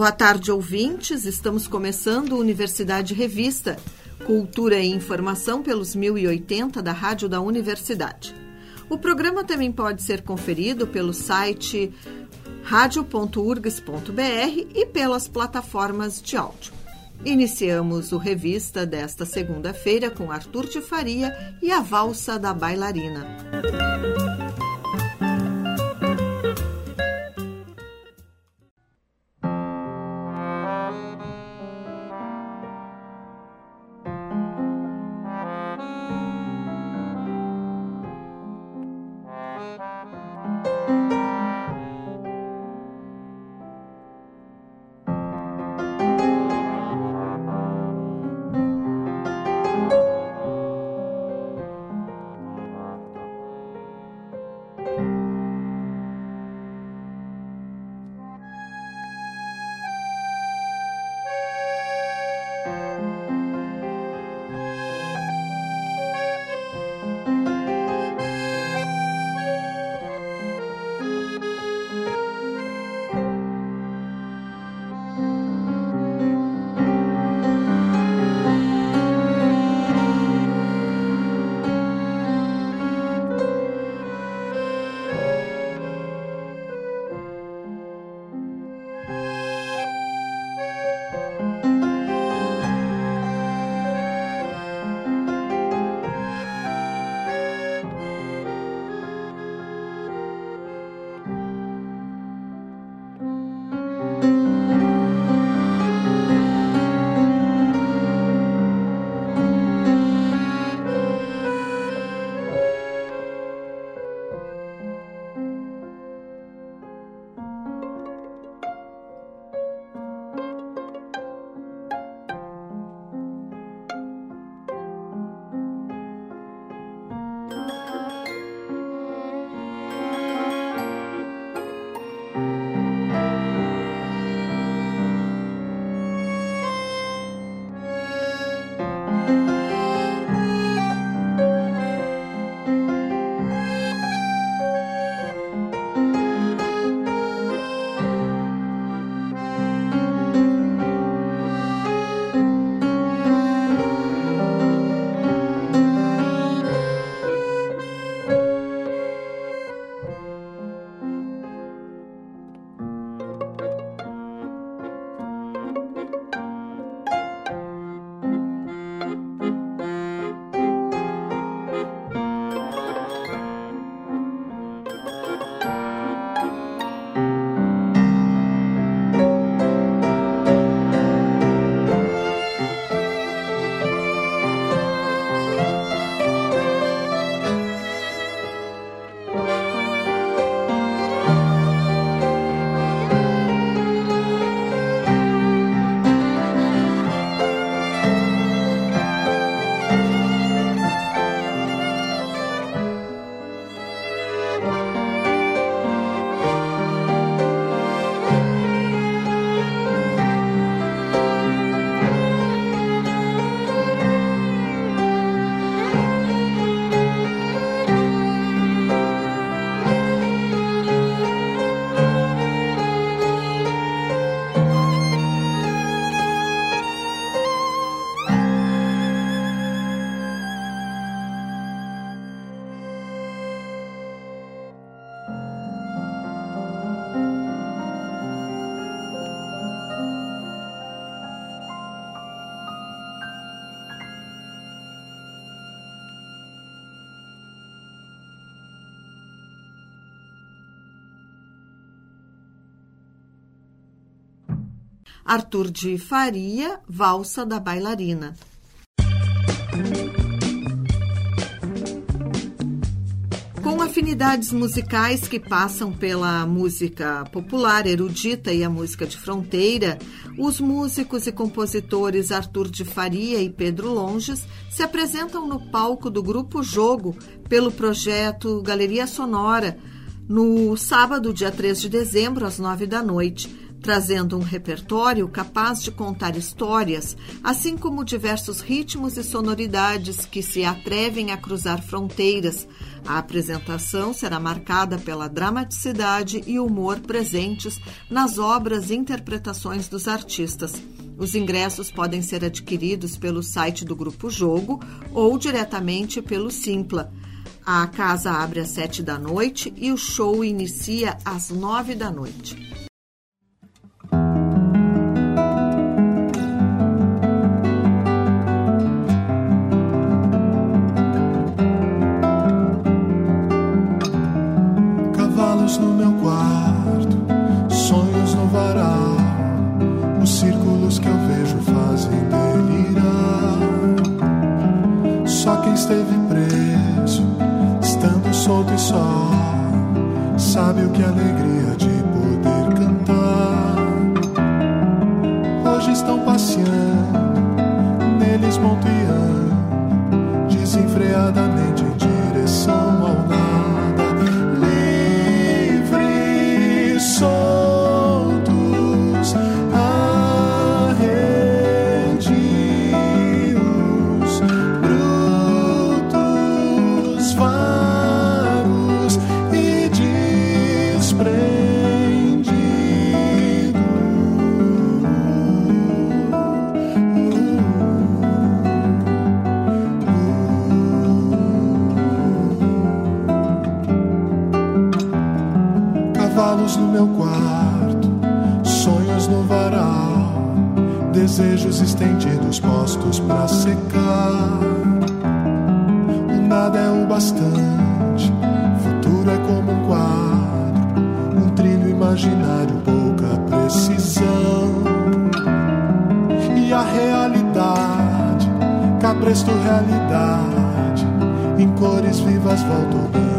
Boa tarde, ouvintes. Estamos começando Universidade Revista, Cultura e Informação pelos 1080 da Rádio da Universidade. O programa também pode ser conferido pelo site radio.urgs.br e pelas plataformas de áudio. Iniciamos o Revista desta segunda-feira com Arthur de Faria e a Valsa da Bailarina. Arthur de Faria, Valsa da Bailarina. Afinidades musicais que passam pela música popular, erudita e a música de fronteira, os músicos e compositores Arthur de Faria e Pedro Longes se apresentam no palco do Grupo Jogo pelo projeto Galeria Sonora no sábado, dia 3 de dezembro, às 9 da noite trazendo um repertório capaz de contar histórias, assim como diversos ritmos e sonoridades que se atrevem a cruzar fronteiras. A apresentação será marcada pela dramaticidade e humor presentes nas obras e interpretações dos artistas. Os ingressos podem ser adquiridos pelo site do Grupo Jogo ou diretamente pelo Simpla. A casa abre às sete da noite e o show inicia às nove da noite. Falos no meu quarto, sonhos no varal, desejos estendidos postos para secar. O nada é o bastante, futuro é como um quadro, um trilho imaginário, pouca precisão. E a realidade, cabresto realidade, em cores vivas volta o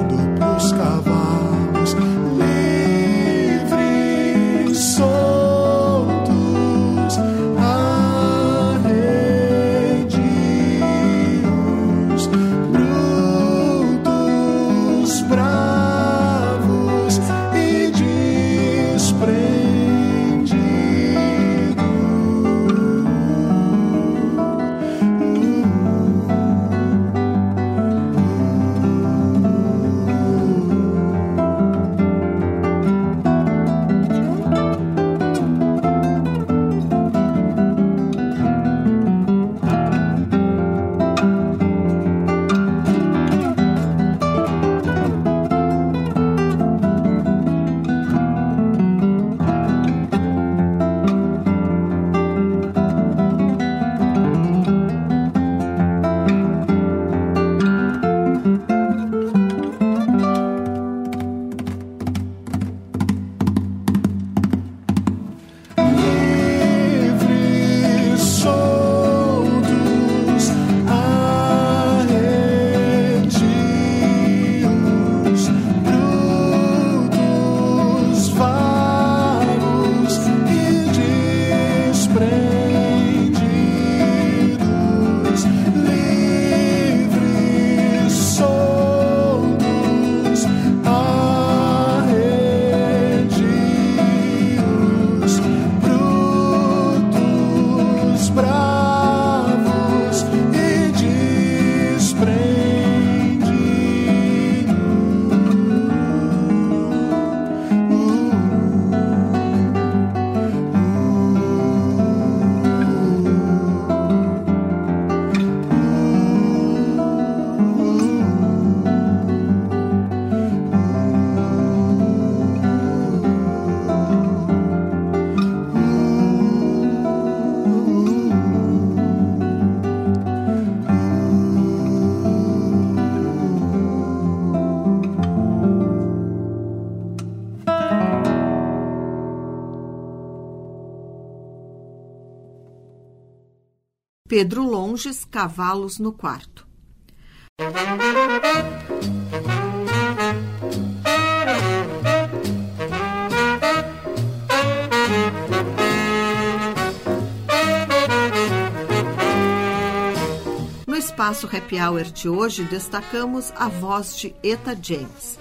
cavalos no quarto. No espaço happy hour de hoje, destacamos a voz de Eta James.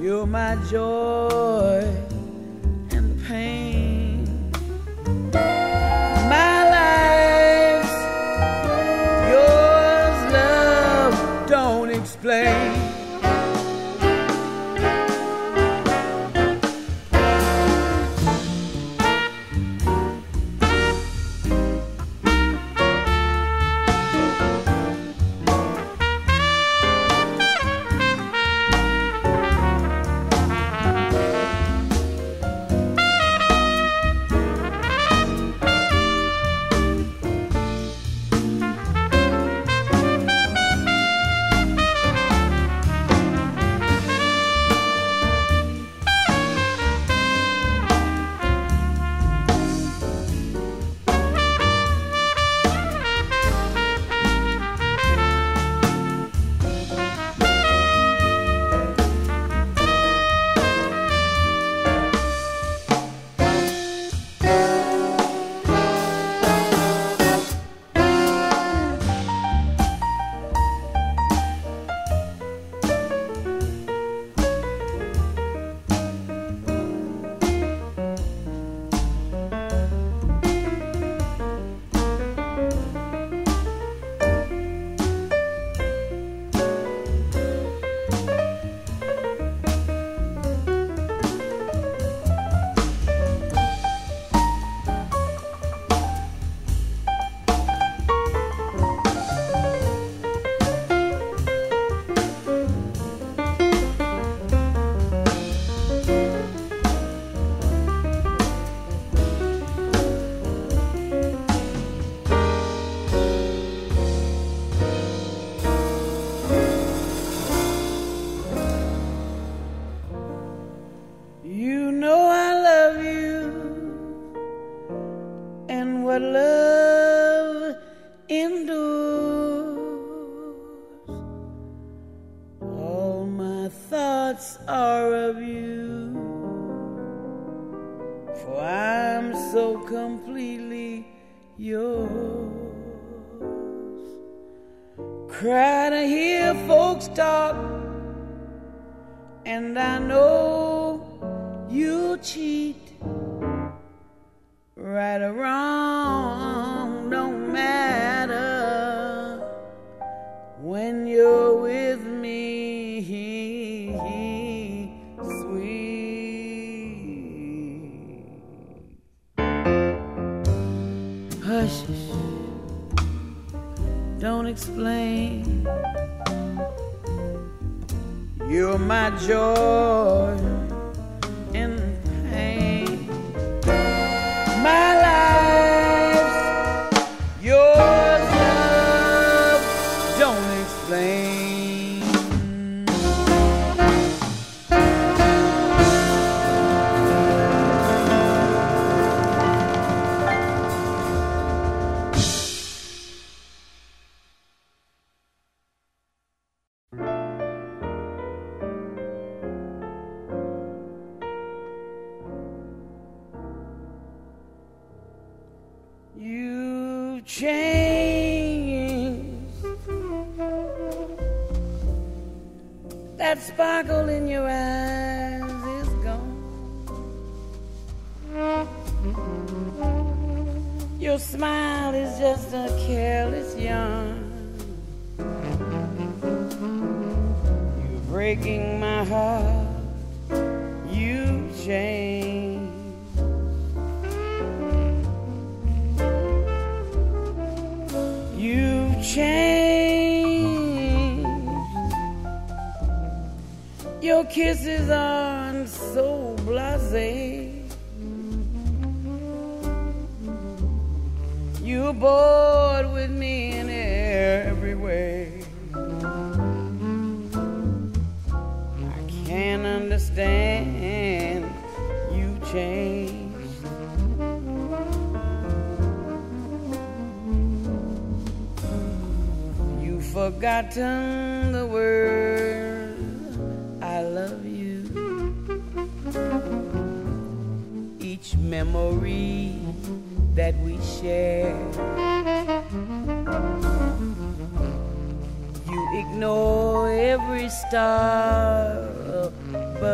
You're my joy sparkle in your eyes.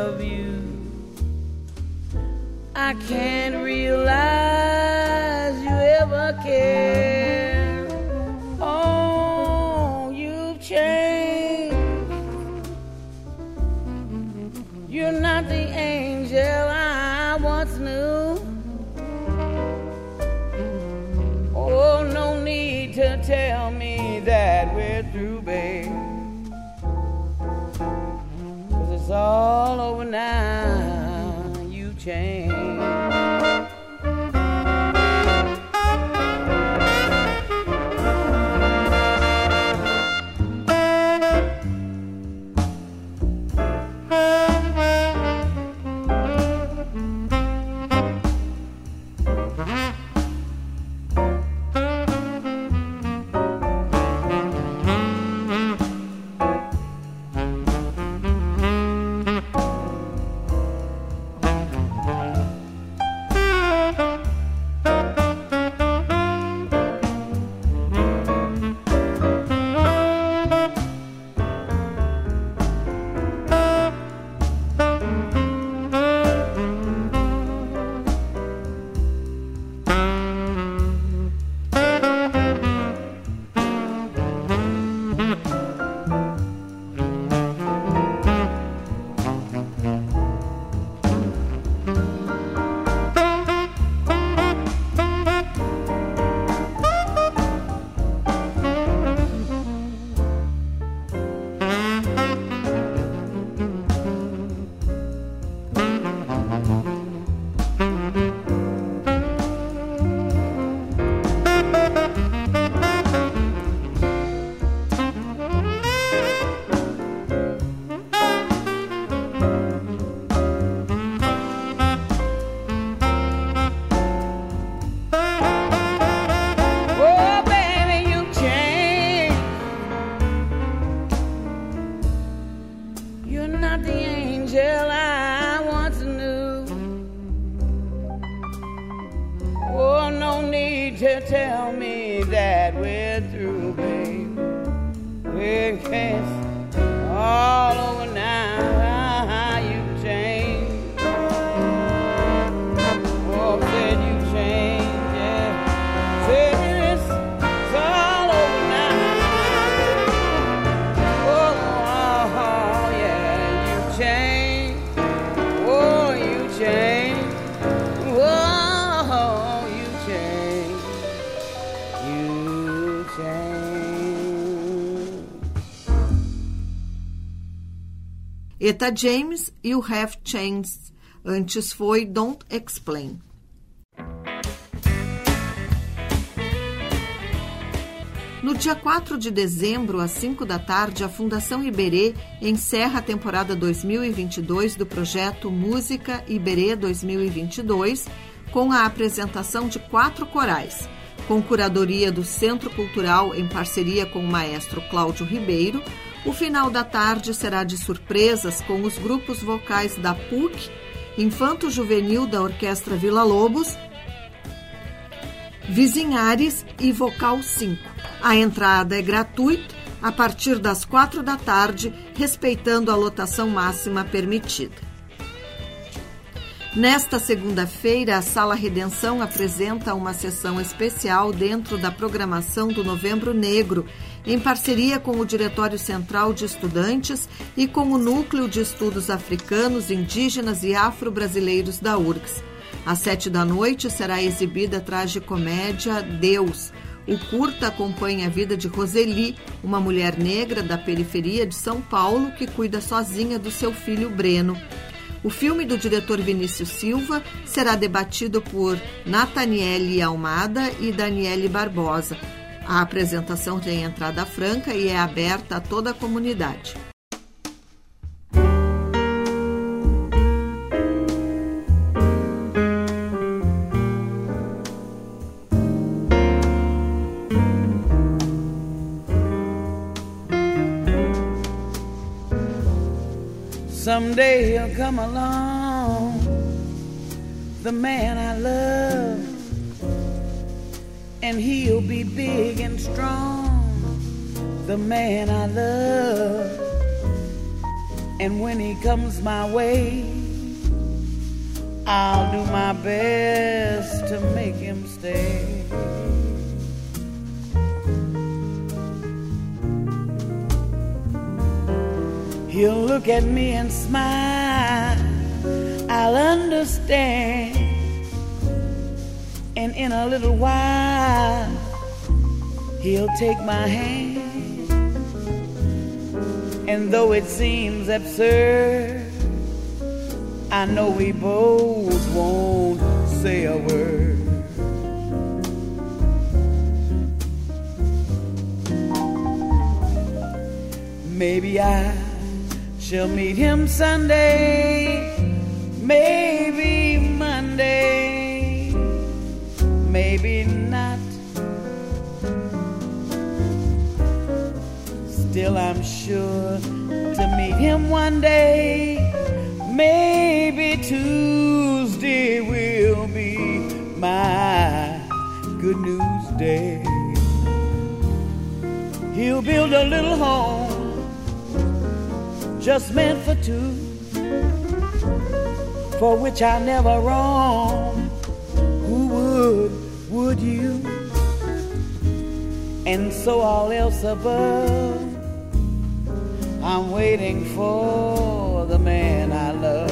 of you. I can't realize you ever cared. Eta James e o Have Changed. Antes foi Don't Explain. No dia 4 de dezembro, às 5 da tarde, a Fundação Iberê encerra a temporada 2022 do projeto Música Iberê 2022 com a apresentação de quatro corais, com curadoria do Centro Cultural em parceria com o maestro Cláudio Ribeiro, o final da tarde será de surpresas com os grupos vocais da PUC, Infanto Juvenil da Orquestra Vila Lobos, Vizinhares e Vocal 5. A entrada é gratuita a partir das quatro da tarde, respeitando a lotação máxima permitida. Nesta segunda-feira, a Sala Redenção apresenta uma sessão especial dentro da programação do Novembro Negro, em parceria com o Diretório Central de Estudantes e com o Núcleo de Estudos Africanos, Indígenas e Afro-Brasileiros da URGS. Às sete da noite será exibida a tragicomédia Deus. O curta acompanha a vida de Roseli, uma mulher negra da periferia de São Paulo que cuida sozinha do seu filho Breno. O filme do diretor Vinícius Silva será debatido por Nathaniele Almada e Daniele Barbosa. A apresentação tem entrada franca e é aberta a toda a comunidade. Someday he'll come along, the man I love, and he'll be big and strong, the man I love. And when he comes my way, I'll do my best to make him stay. He'll look at me and smile. I'll understand. In a little while, he'll take my hand. And though it seems absurd, I know we both won't say a word. Maybe I She'll meet him Sunday, maybe Monday, maybe not. Still, I'm sure to meet him one day. Maybe Tuesday will be my good news day. He'll build a little home just meant for two, for which I never wrong. Who would, but you, and so all else above. I'm waiting for the man I love.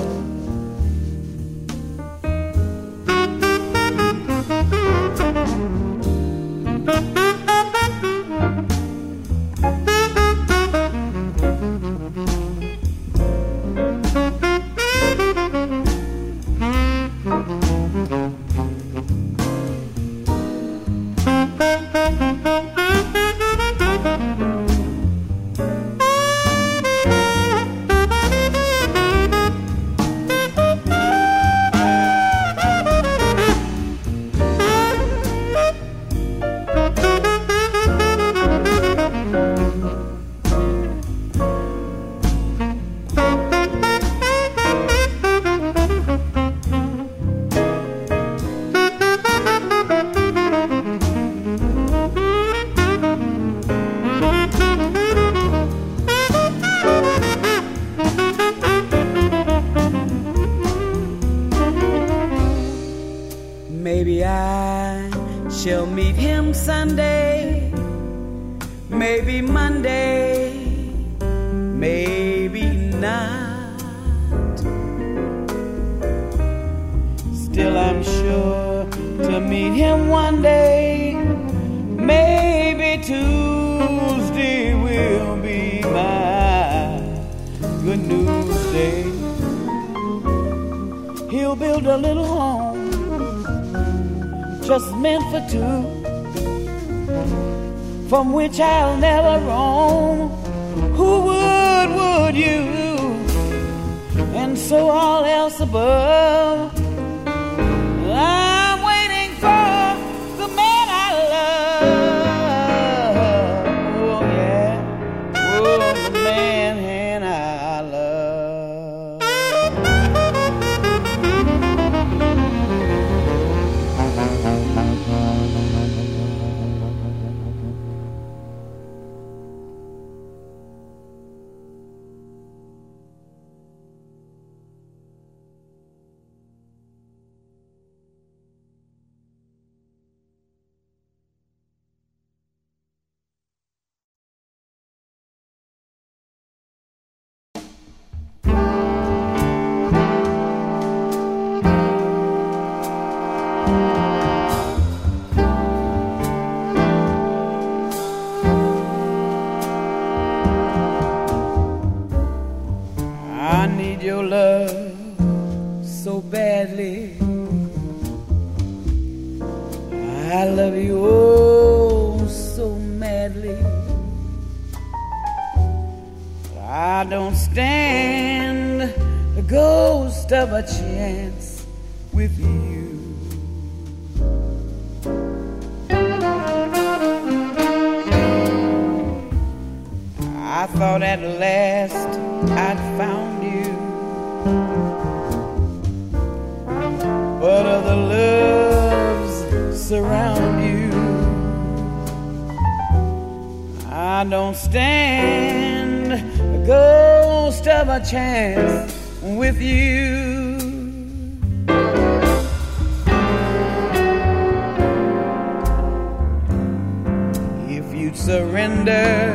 Surrender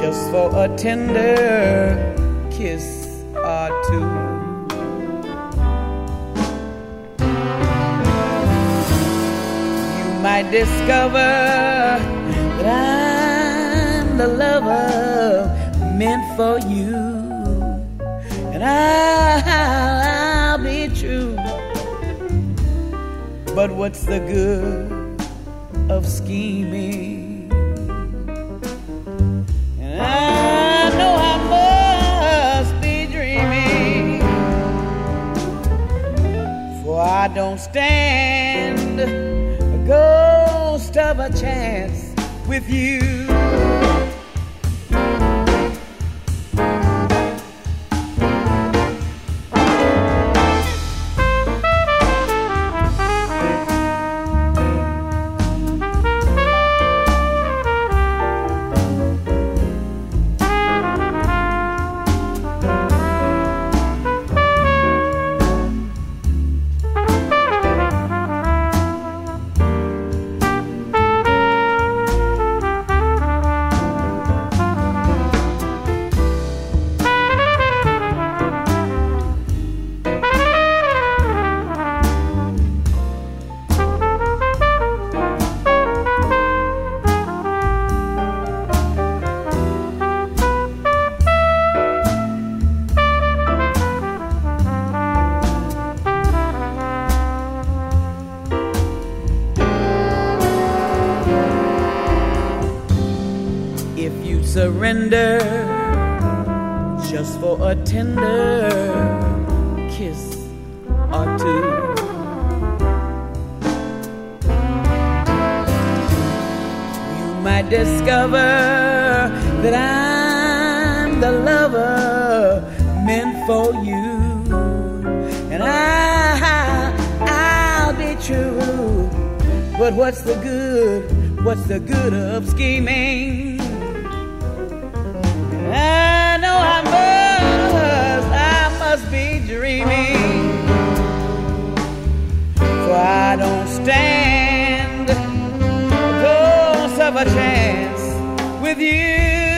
just for a tender kiss or two. You might discover that I'm the lover meant for you, and I'll be true. But what's the good of scheming? And I know I must be dreaming, for I don't stand a ghost of a chance with you. Surrender just for a tender kiss or two. You might discover that I'm the lover meant for you, and I, I'll be true. But what's the good? What's the good of scheming? Dreaming. For I don't stand a ghost of a chance with you.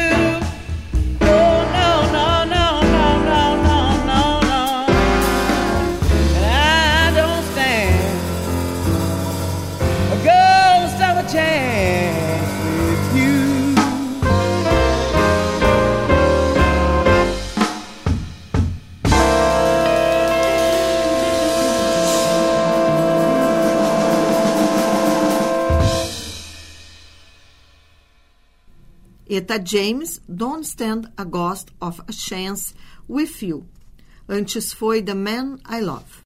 Eta James, Don't Stand a Ghost of a Chance with You. Antes foi The Man I Love.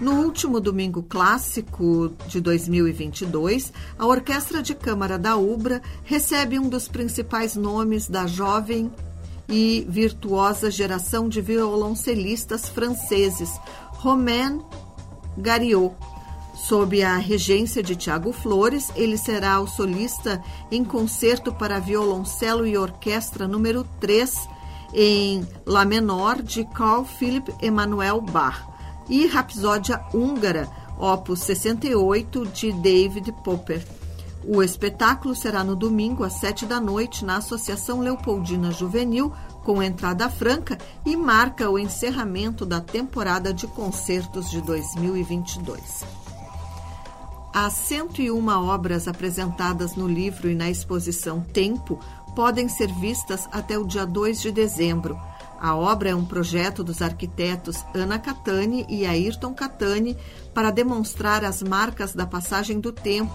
No último domingo clássico de 2022, a Orquestra de Câmara da UBRA recebe um dos principais nomes da jovem e virtuosa geração de violoncelistas franceses, Romain Gariot. Sob a regência de Tiago Flores, ele será o solista em concerto para violoncelo e orquestra número 3 em Lá menor de Carl Philipp Emanuel Bach e Rapsódia Húngara, opus 68, de David Popper. O espetáculo será no domingo, às sete da noite, na Associação Leopoldina Juvenil, com entrada franca e marca o encerramento da temporada de concertos de 2022. As 101 obras apresentadas no livro e na exposição Tempo podem ser vistas até o dia 2 de dezembro. A obra é um projeto dos arquitetos Ana Catani e Ayrton Catani para demonstrar as marcas da passagem do tempo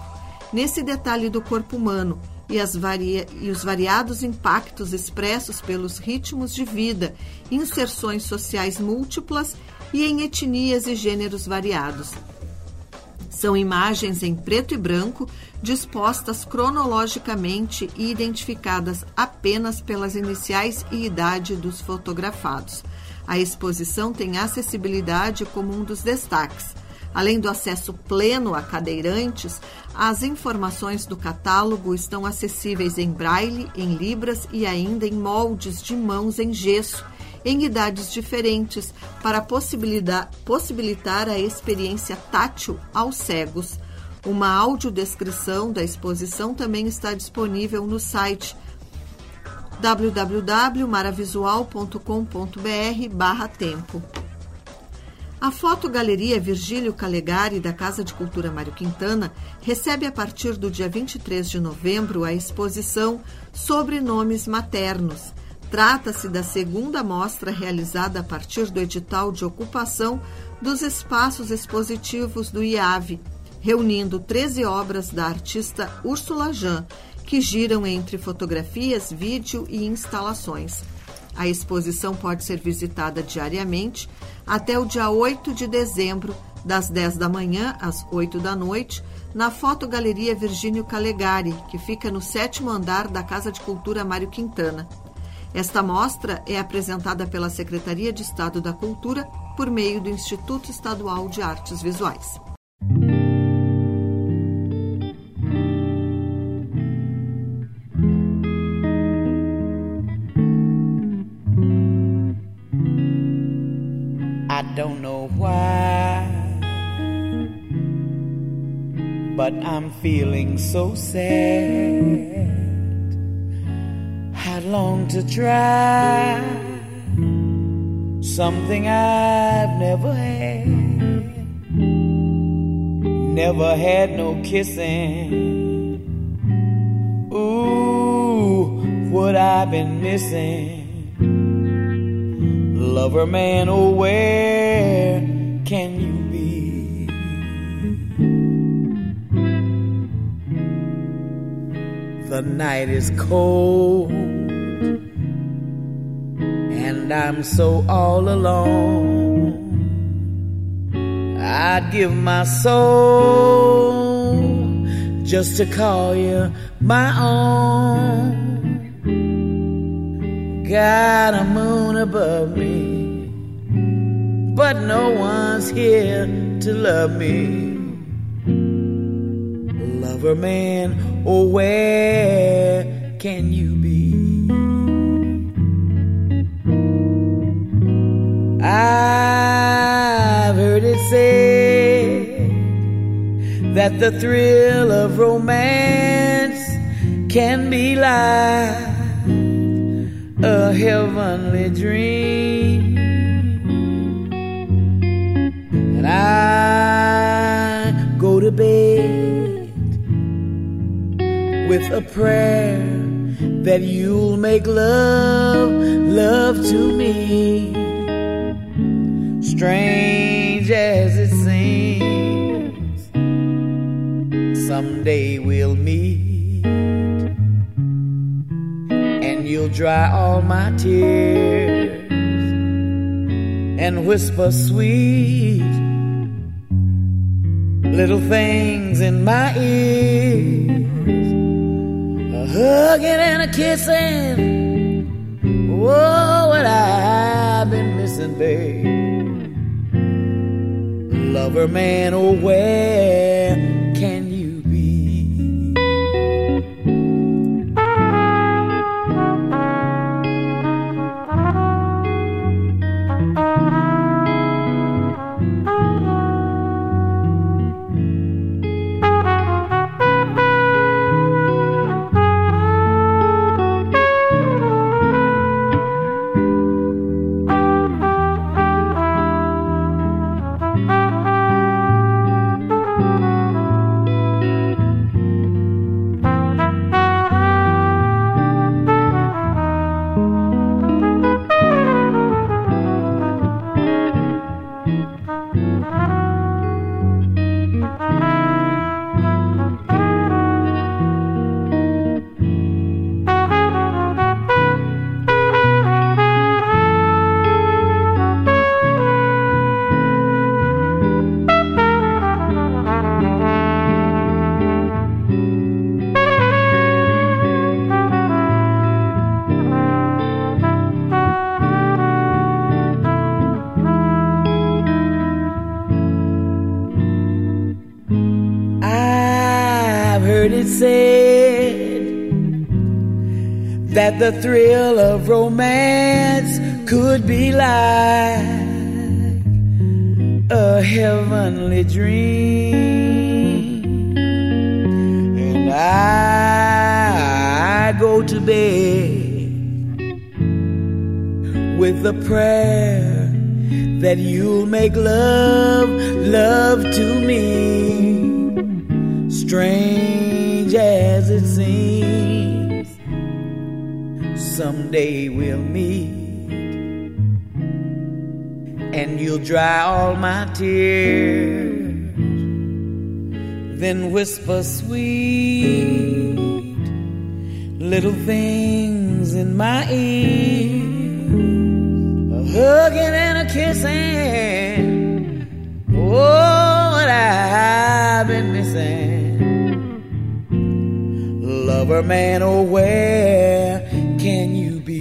nesse detalhe do corpo humano e, varia e os variados impactos expressos pelos ritmos de vida, inserções sociais múltiplas e em etnias e gêneros variados. São imagens em preto e branco, dispostas cronologicamente e identificadas apenas pelas iniciais e idade dos fotografados. A exposição tem acessibilidade como um dos destaques. Além do acesso pleno a cadeirantes, as informações do catálogo estão acessíveis em braille, em libras e ainda em moldes de mãos em gesso em idades diferentes para possibilitar a experiência tátil aos cegos. Uma audiodescrição da exposição também está disponível no site www.maravisual.com.br tempo. A Fotogaleria Virgílio Calegari, da Casa de Cultura Mário Quintana, recebe a partir do dia 23 de novembro a exposição Sobre Nomes Maternos, Trata-se da segunda mostra realizada a partir do edital de ocupação dos espaços expositivos do IAV, reunindo 13 obras da artista Úrsula Jan, que giram entre fotografias, vídeo e instalações. A exposição pode ser visitada diariamente até o dia 8 de dezembro, das 10 da manhã às 8 da noite, na Fotogaleria Virgínio Calegari, que fica no sétimo andar da Casa de Cultura Mário Quintana. Esta mostra é apresentada pela Secretaria de Estado da Cultura por meio do Instituto Estadual de Artes Visuais. I don't know why, but I'm feeling so sad. Long to try something I've never had. Never had no kissing. Ooh, what I've been missing. Lover man, oh, where can you be? The night is cold and I'm so all alone. I'd give my soul just to call you my own. Got a moon above me, but no one's here to love me. Lover man, oh, where can you be? I've heard it said that the thrill of romance can be like a heavenly dream. And I go to bed with a prayer that you'll make love, love to me strange as it seems. Someday we'll meet, and you'll dry all my tears and whisper sweet little things in my ears, a hugging and a kissing. Oh, what I've been missing, babe. Lover man, oh, the thrill of romance could be like a heavenly dream. And I go to bed with the prayer that you'll make love, love to me strange as it Someday we'll meet, and you'll dry all my tears, then whisper sweet little things in my ear, a hugging and a kissing. Oh, what I've been missing. Lover man, oh where can you be?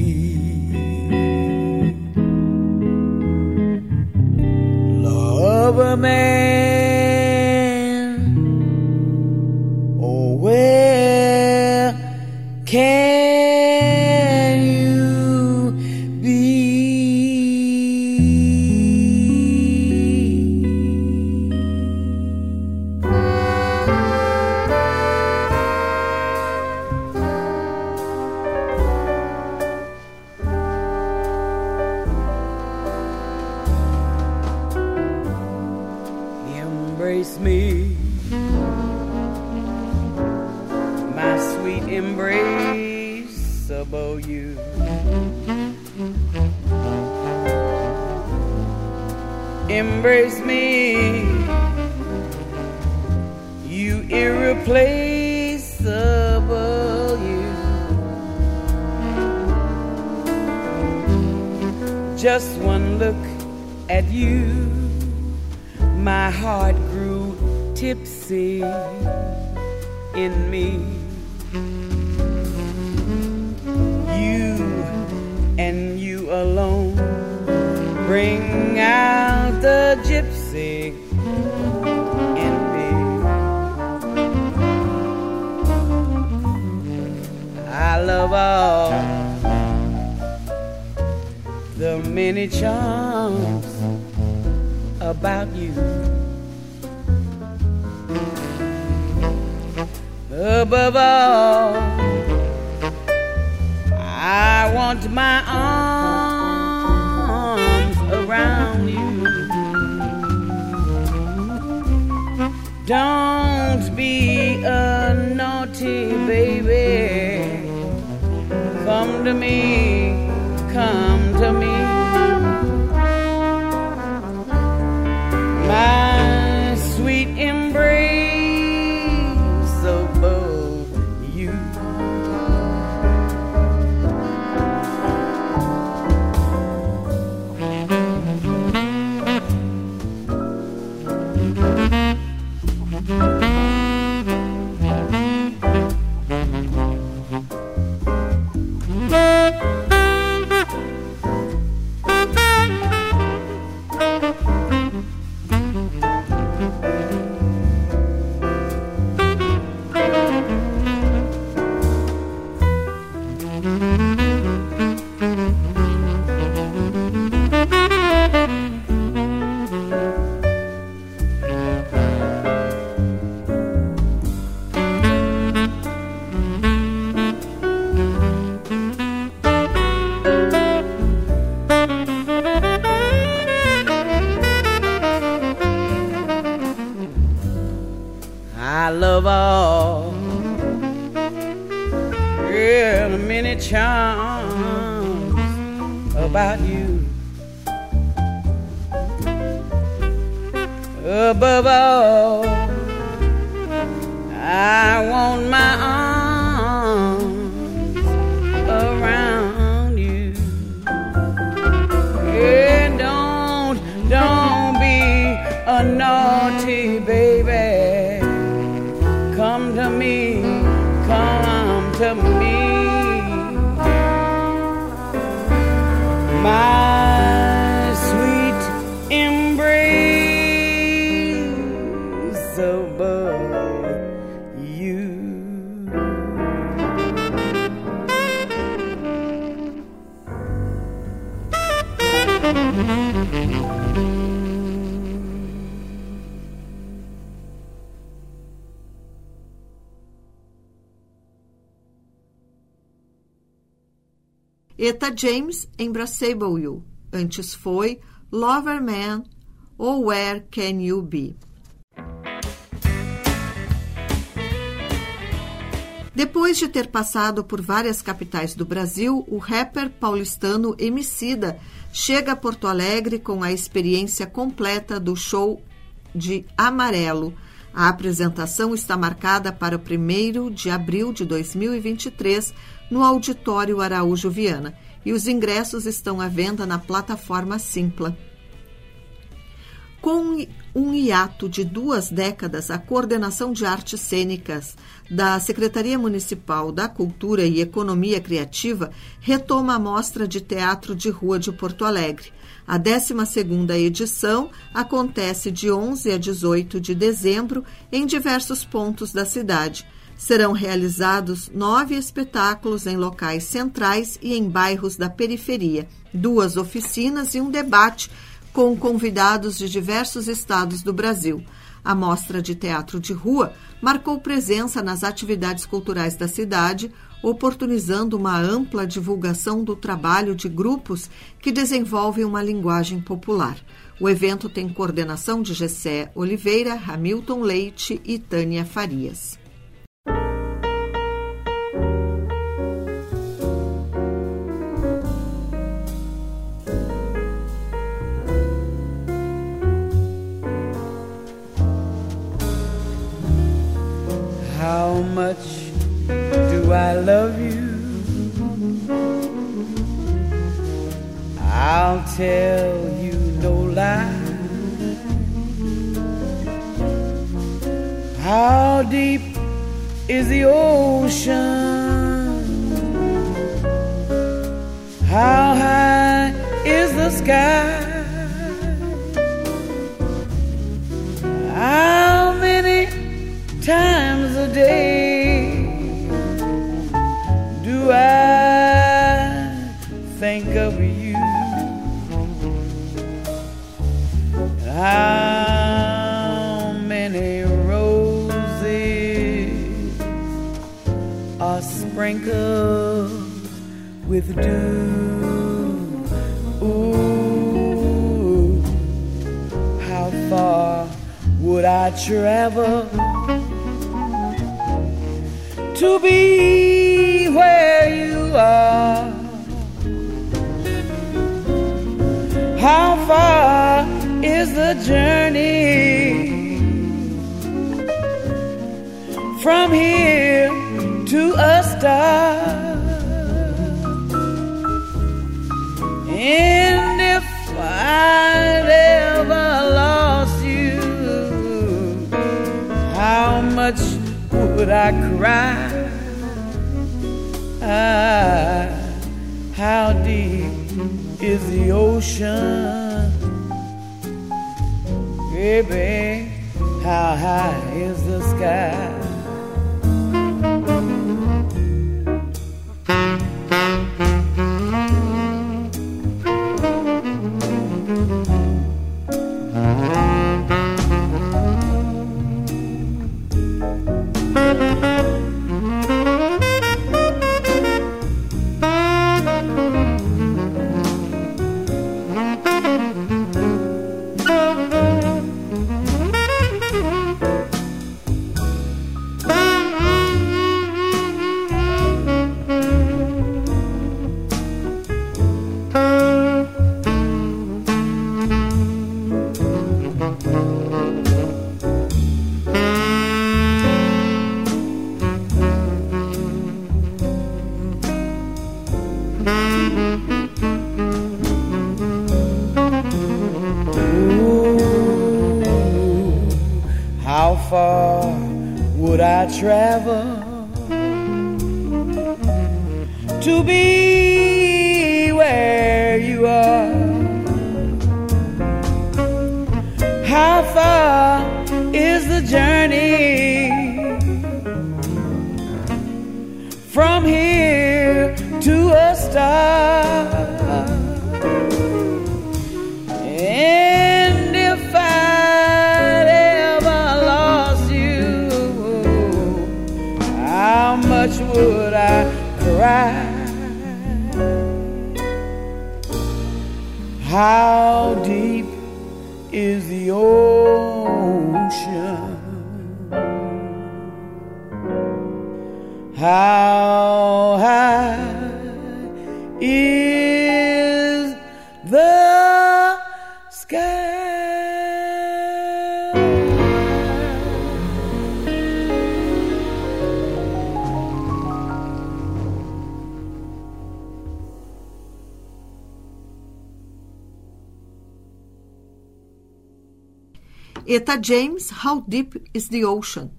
Lover man, irreplaceable you. Just one look at you my heart grew tipsy in me. You and you alone bring out the gypsy Love all the many charms about you. Above all, I want my arms around you. Don't to me, come Eta James, Embraceable You. Antes foi Lover Man ou Where Can You Be? Depois de ter passado por várias capitais do Brasil, o rapper paulistano Emicida chega a Porto Alegre com a experiência completa do show de Amarelo. A apresentação está marcada para o 1 de abril de 2023 no Auditório Araújo Viana e os ingressos estão à venda na plataforma Simpla. Com um hiato de duas décadas, a Coordenação de Artes Cênicas da Secretaria Municipal da Cultura e Economia Criativa retoma a Mostra de Teatro de Rua de Porto Alegre. A 12ª edição acontece de 11 a 18 de dezembro em diversos pontos da cidade. Serão realizados nove espetáculos em locais centrais e em bairros da periferia, duas oficinas e um debate com convidados de diversos estados do Brasil. A Mostra de Teatro de Rua marcou presença nas atividades culturais da cidade, oportunizando uma ampla divulgação do trabalho de grupos que desenvolvem uma linguagem popular. O evento tem coordenação de Gessé Oliveira, Hamilton Leite e Tânia Farias. How much do I love you? I'll tell you no lie. How deep is the ocean? How high is the sky? How many times a day I think of you? How many roses are sprinkled with dew? Ooh, how far would I travel? to be are. How far is the journey from here to a star? And if I'd ever lost you, how much would I cry? How deep is the ocean? Baby, how high is the sky? How deep is the ocean? How Eta James, How Deep is the Ocean?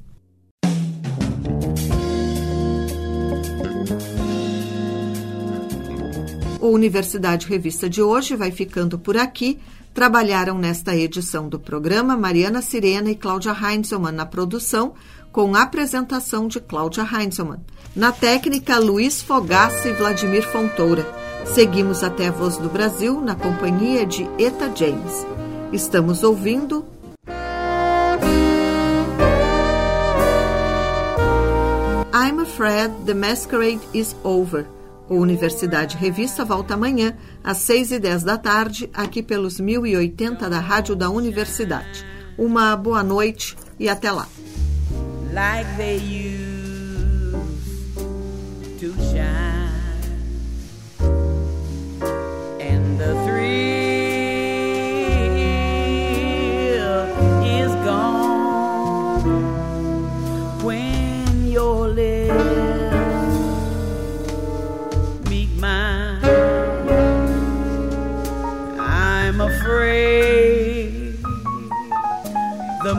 O Universidade Revista de hoje vai ficando por aqui. Trabalharam nesta edição do programa Mariana Sirena e Cláudia Heinzelmann na produção, com apresentação de Cláudia Heinzelmann. Na técnica, Luiz Fogassi e Vladimir Fontoura. Seguimos até a Voz do Brasil na companhia de Eta James. Estamos ouvindo I'm afraid the masquerade is over. O Universidade Revista volta amanhã, às 6 e 10 da tarde, aqui pelos 1080 da Rádio da Universidade. Uma boa noite e até lá. like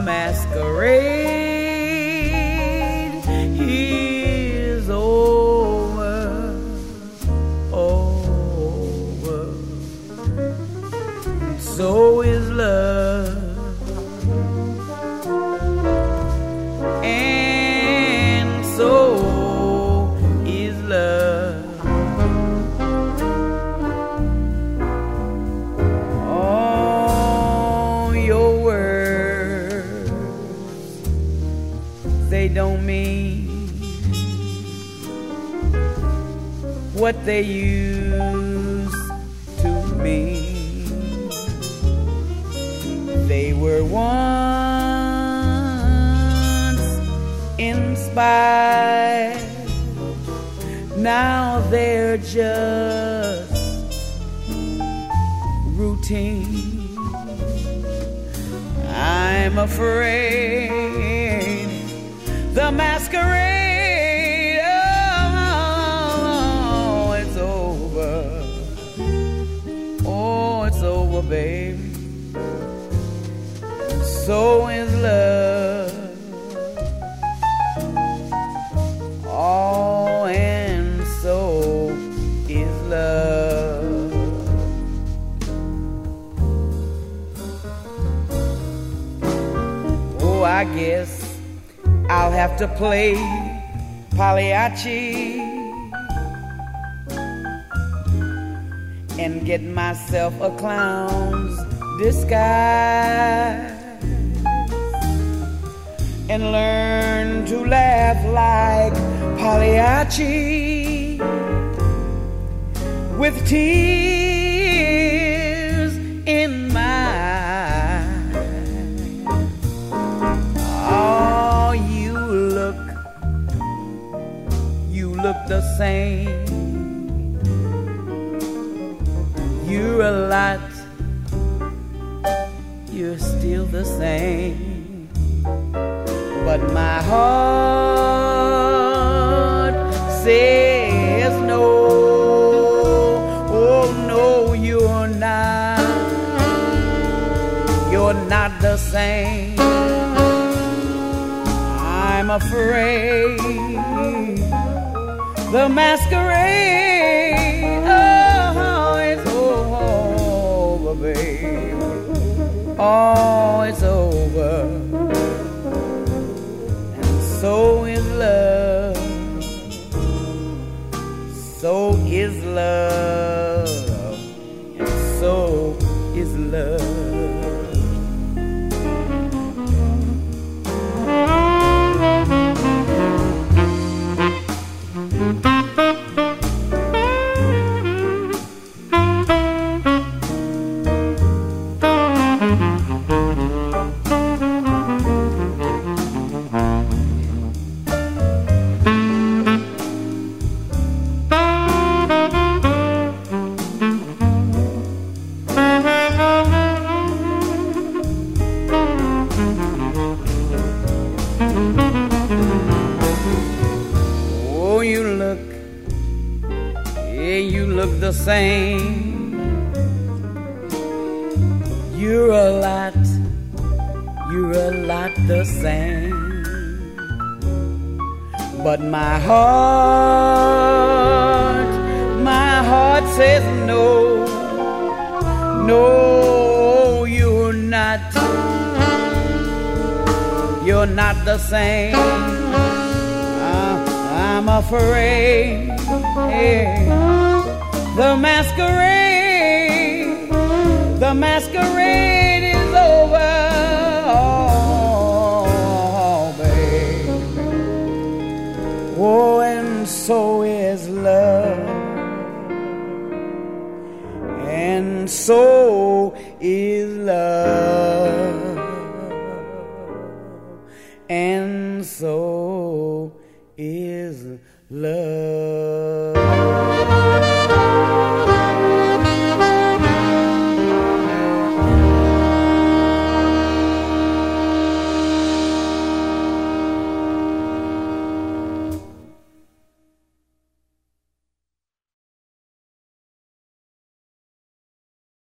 masquerade Pagliacci and get myself a clown's disguise and learn to laugh like Pagliacci with tears the same. You're a lot, you're still the same. But my heart says no. Oh, no, you're not. You're not the same. I'm afraid the masquerade. Oh, oh it's over, baby. Oh, it's over. And so is love. So is love. And so is love.